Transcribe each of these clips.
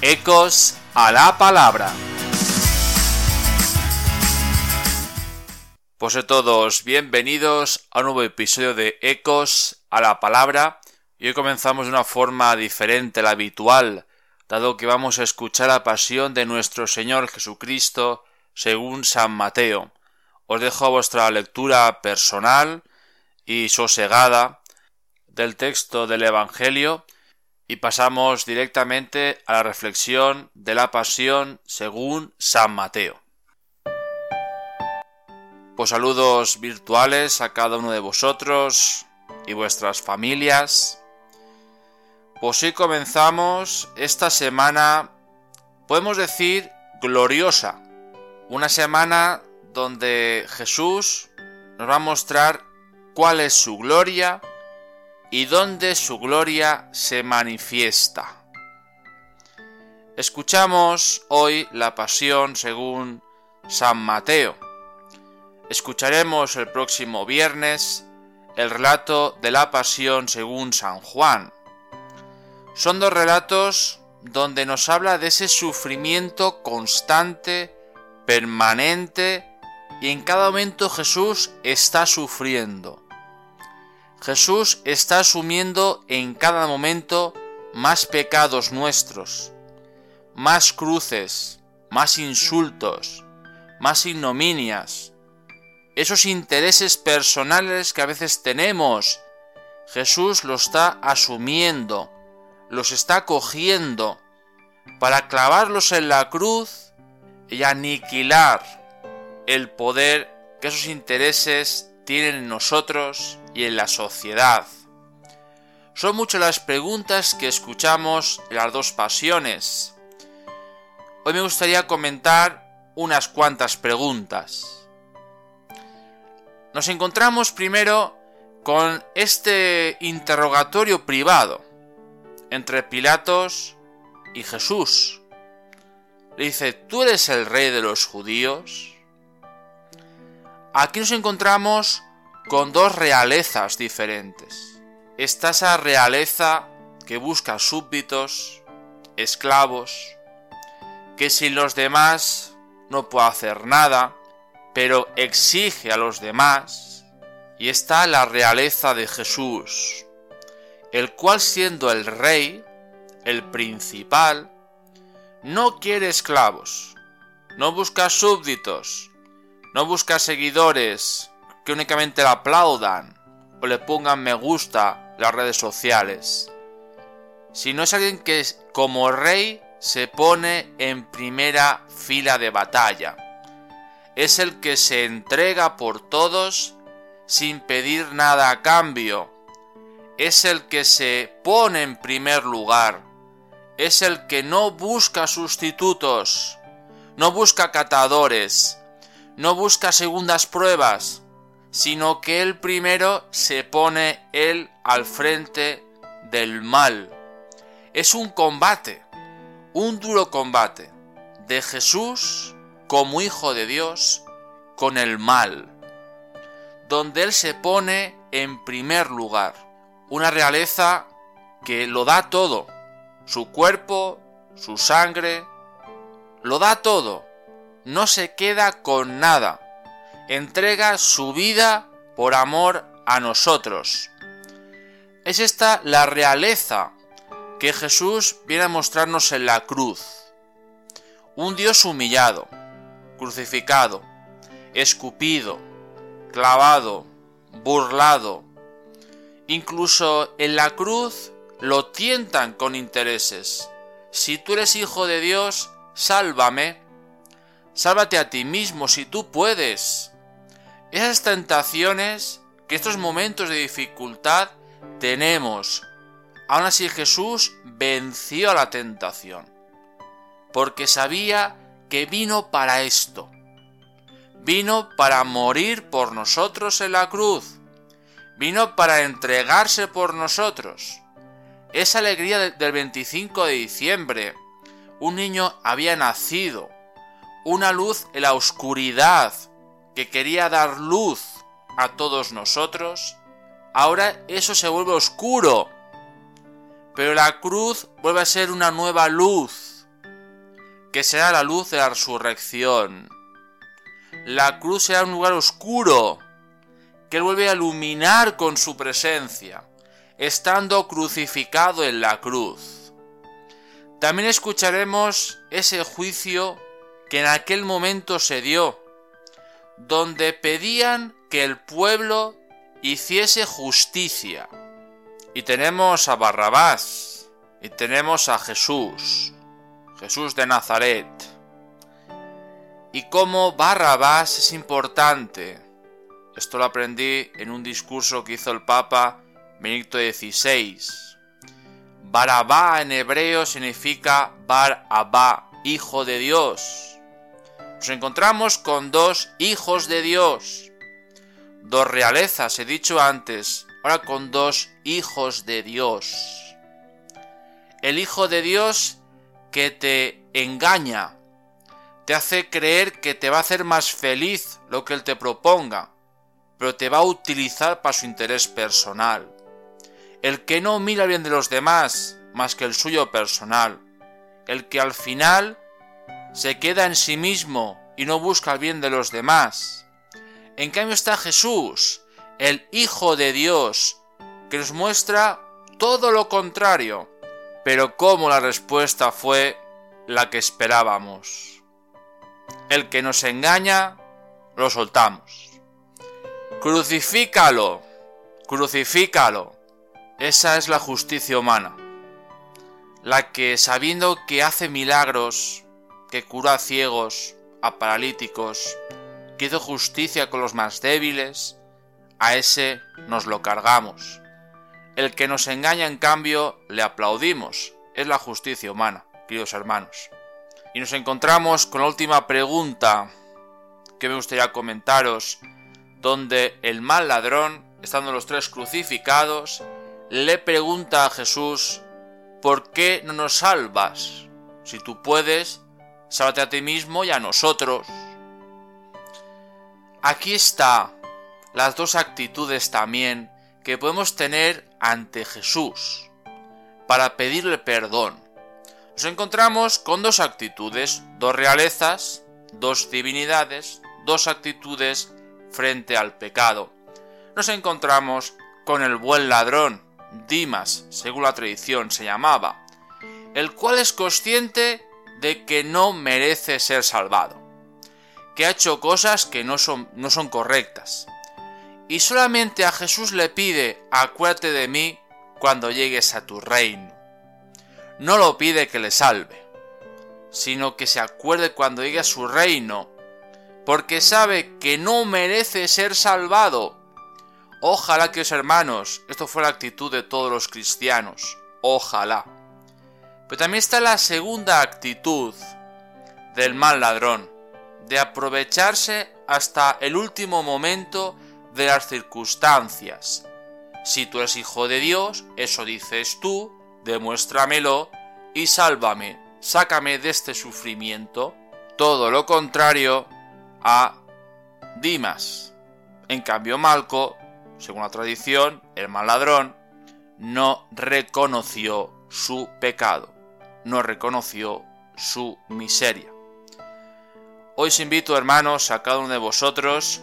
Ecos a la palabra. Pues a todos, bienvenidos a un nuevo episodio de Ecos a la palabra. Y hoy comenzamos de una forma diferente a la habitual, dado que vamos a escuchar la pasión de nuestro Señor Jesucristo según San Mateo. Os dejo a vuestra lectura personal y sosegada del texto del Evangelio y pasamos directamente a la reflexión de la pasión según San Mateo. Pues saludos virtuales a cada uno de vosotros y vuestras familias. Pues hoy comenzamos esta semana, podemos decir, gloriosa. Una semana donde Jesús nos va a mostrar cuál es su gloria y dónde su gloria se manifiesta. Escuchamos hoy la pasión según San Mateo. Escucharemos el próximo viernes el relato de la pasión según San Juan. Son dos relatos donde nos habla de ese sufrimiento constante, permanente, y en cada momento Jesús está sufriendo. Jesús está asumiendo en cada momento más pecados nuestros, más cruces, más insultos, más ignominias, esos intereses personales que a veces tenemos. Jesús lo está asumiendo, los está cogiendo para clavarlos en la cruz y aniquilar el poder que esos intereses tienen en nosotros y en la sociedad. Son muchas las preguntas que escuchamos en las dos pasiones. Hoy me gustaría comentar unas cuantas preguntas. Nos encontramos primero con este interrogatorio privado entre Pilatos y Jesús. Le dice, ¿tú eres el rey de los judíos? Aquí nos encontramos con dos realezas diferentes. Está esa realeza que busca súbditos, esclavos, que sin los demás no puede hacer nada, pero exige a los demás. Y está la realeza de Jesús, el cual siendo el rey, el principal, no quiere esclavos, no busca súbditos, no busca seguidores, que únicamente le aplaudan o le pongan me gusta las redes sociales, sino es alguien que como rey se pone en primera fila de batalla. Es el que se entrega por todos sin pedir nada a cambio. Es el que se pone en primer lugar. Es el que no busca sustitutos, no busca catadores, no busca segundas pruebas, sino que él primero se pone él al frente del mal. Es un combate, un duro combate de Jesús como Hijo de Dios con el mal, donde él se pone en primer lugar, una realeza que lo da todo, su cuerpo, su sangre, lo da todo, no se queda con nada entrega su vida por amor a nosotros. Es esta la realeza que Jesús viene a mostrarnos en la cruz. Un Dios humillado, crucificado, escupido, clavado, burlado. Incluso en la cruz lo tientan con intereses. Si tú eres hijo de Dios, sálvame. Sálvate a ti mismo si tú puedes. Esas tentaciones que estos momentos de dificultad tenemos aún así Jesús venció a la tentación, porque sabía que vino para esto. Vino para morir por nosotros en la cruz. Vino para entregarse por nosotros. Esa alegría del 25 de diciembre. Un niño había nacido. Una luz en la oscuridad que quería dar luz a todos nosotros. Ahora eso se vuelve oscuro. Pero la cruz vuelve a ser una nueva luz, que será la luz de la resurrección. La cruz será un lugar oscuro, que Él vuelve a iluminar con su presencia, estando crucificado en la cruz. También escucharemos ese juicio que en aquel momento se dio, donde pedían que el pueblo hiciese justicia. Y tenemos a Barrabás, y tenemos a Jesús, Jesús de Nazaret. Y cómo Barrabás es importante. Esto lo aprendí en un discurso que hizo el Papa Benedicto XVI. Barabá en hebreo significa Bar Abba, hijo de Dios. Nos encontramos con dos hijos de Dios, dos realezas, he dicho antes, ahora con dos hijos de Dios. El hijo de Dios que te engaña, te hace creer que te va a hacer más feliz lo que él te proponga, pero te va a utilizar para su interés personal. El que no mira bien de los demás más que el suyo personal. El que al final se queda en sí mismo y no busca el bien de los demás. En cambio está Jesús, el Hijo de Dios, que nos muestra todo lo contrario, pero como la respuesta fue la que esperábamos. El que nos engaña, lo soltamos. Crucifícalo, crucifícalo. Esa es la justicia humana. La que sabiendo que hace milagros, que cura a ciegos, a paralíticos, que hizo justicia con los más débiles, a ese nos lo cargamos. El que nos engaña, en cambio, le aplaudimos. Es la justicia humana, queridos hermanos. Y nos encontramos con la última pregunta que me gustaría comentaros, donde el mal ladrón, estando los tres crucificados, le pregunta a Jesús, ¿por qué no nos salvas? Si tú puedes, sálvate a ti mismo y a nosotros. Aquí está las dos actitudes también que podemos tener ante Jesús para pedirle perdón. Nos encontramos con dos actitudes, dos realezas, dos divinidades, dos actitudes frente al pecado. Nos encontramos con el buen ladrón, Dimas, según la tradición se llamaba, el cual es consciente de que no merece ser salvado, que ha hecho cosas que no son, no son correctas, y solamente a Jesús le pide, acuérdate de mí cuando llegues a tu reino. No lo pide que le salve, sino que se acuerde cuando llegue a su reino, porque sabe que no merece ser salvado. Ojalá que os hermanos, esto fue la actitud de todos los cristianos, ojalá. Pero también está la segunda actitud del mal ladrón, de aprovecharse hasta el último momento de las circunstancias. Si tú eres hijo de Dios, eso dices tú, demuéstramelo y sálvame, sácame de este sufrimiento. Todo lo contrario a Dimas. En cambio, Malco, según la tradición, el mal ladrón, no reconoció su pecado, no reconoció su miseria. Hoy os invito, hermanos, a cada uno de vosotros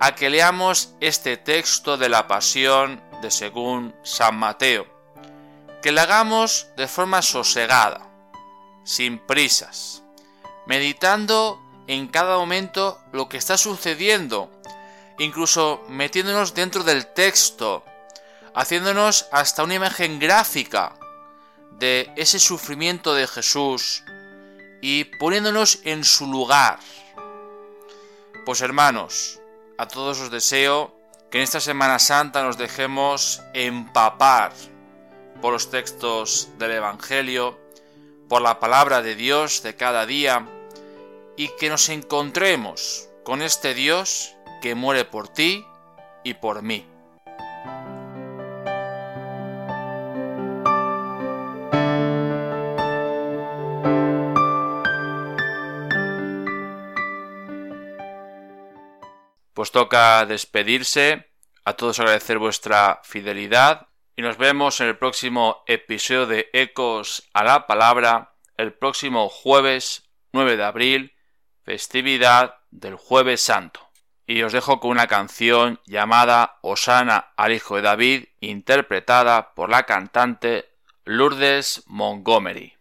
a que leamos este texto de la Pasión de según San Mateo, que lo hagamos de forma sosegada, sin prisas, meditando en cada momento lo que está sucediendo, incluso metiéndonos dentro del texto, haciéndonos hasta una imagen gráfica de ese sufrimiento de Jesús y poniéndonos en su lugar. Pues hermanos, a todos os deseo que en esta Semana Santa nos dejemos empapar por los textos del Evangelio, por la palabra de Dios de cada día, y que nos encontremos con este Dios que muere por ti y por mí. Toca despedirse, a todos agradecer vuestra fidelidad y nos vemos en el próximo episodio de Ecos a la Palabra, el próximo jueves 9 de abril, festividad del jueves santo. Y os dejo con una canción llamada Osana al Hijo de David, interpretada por la cantante Lourdes Montgomery.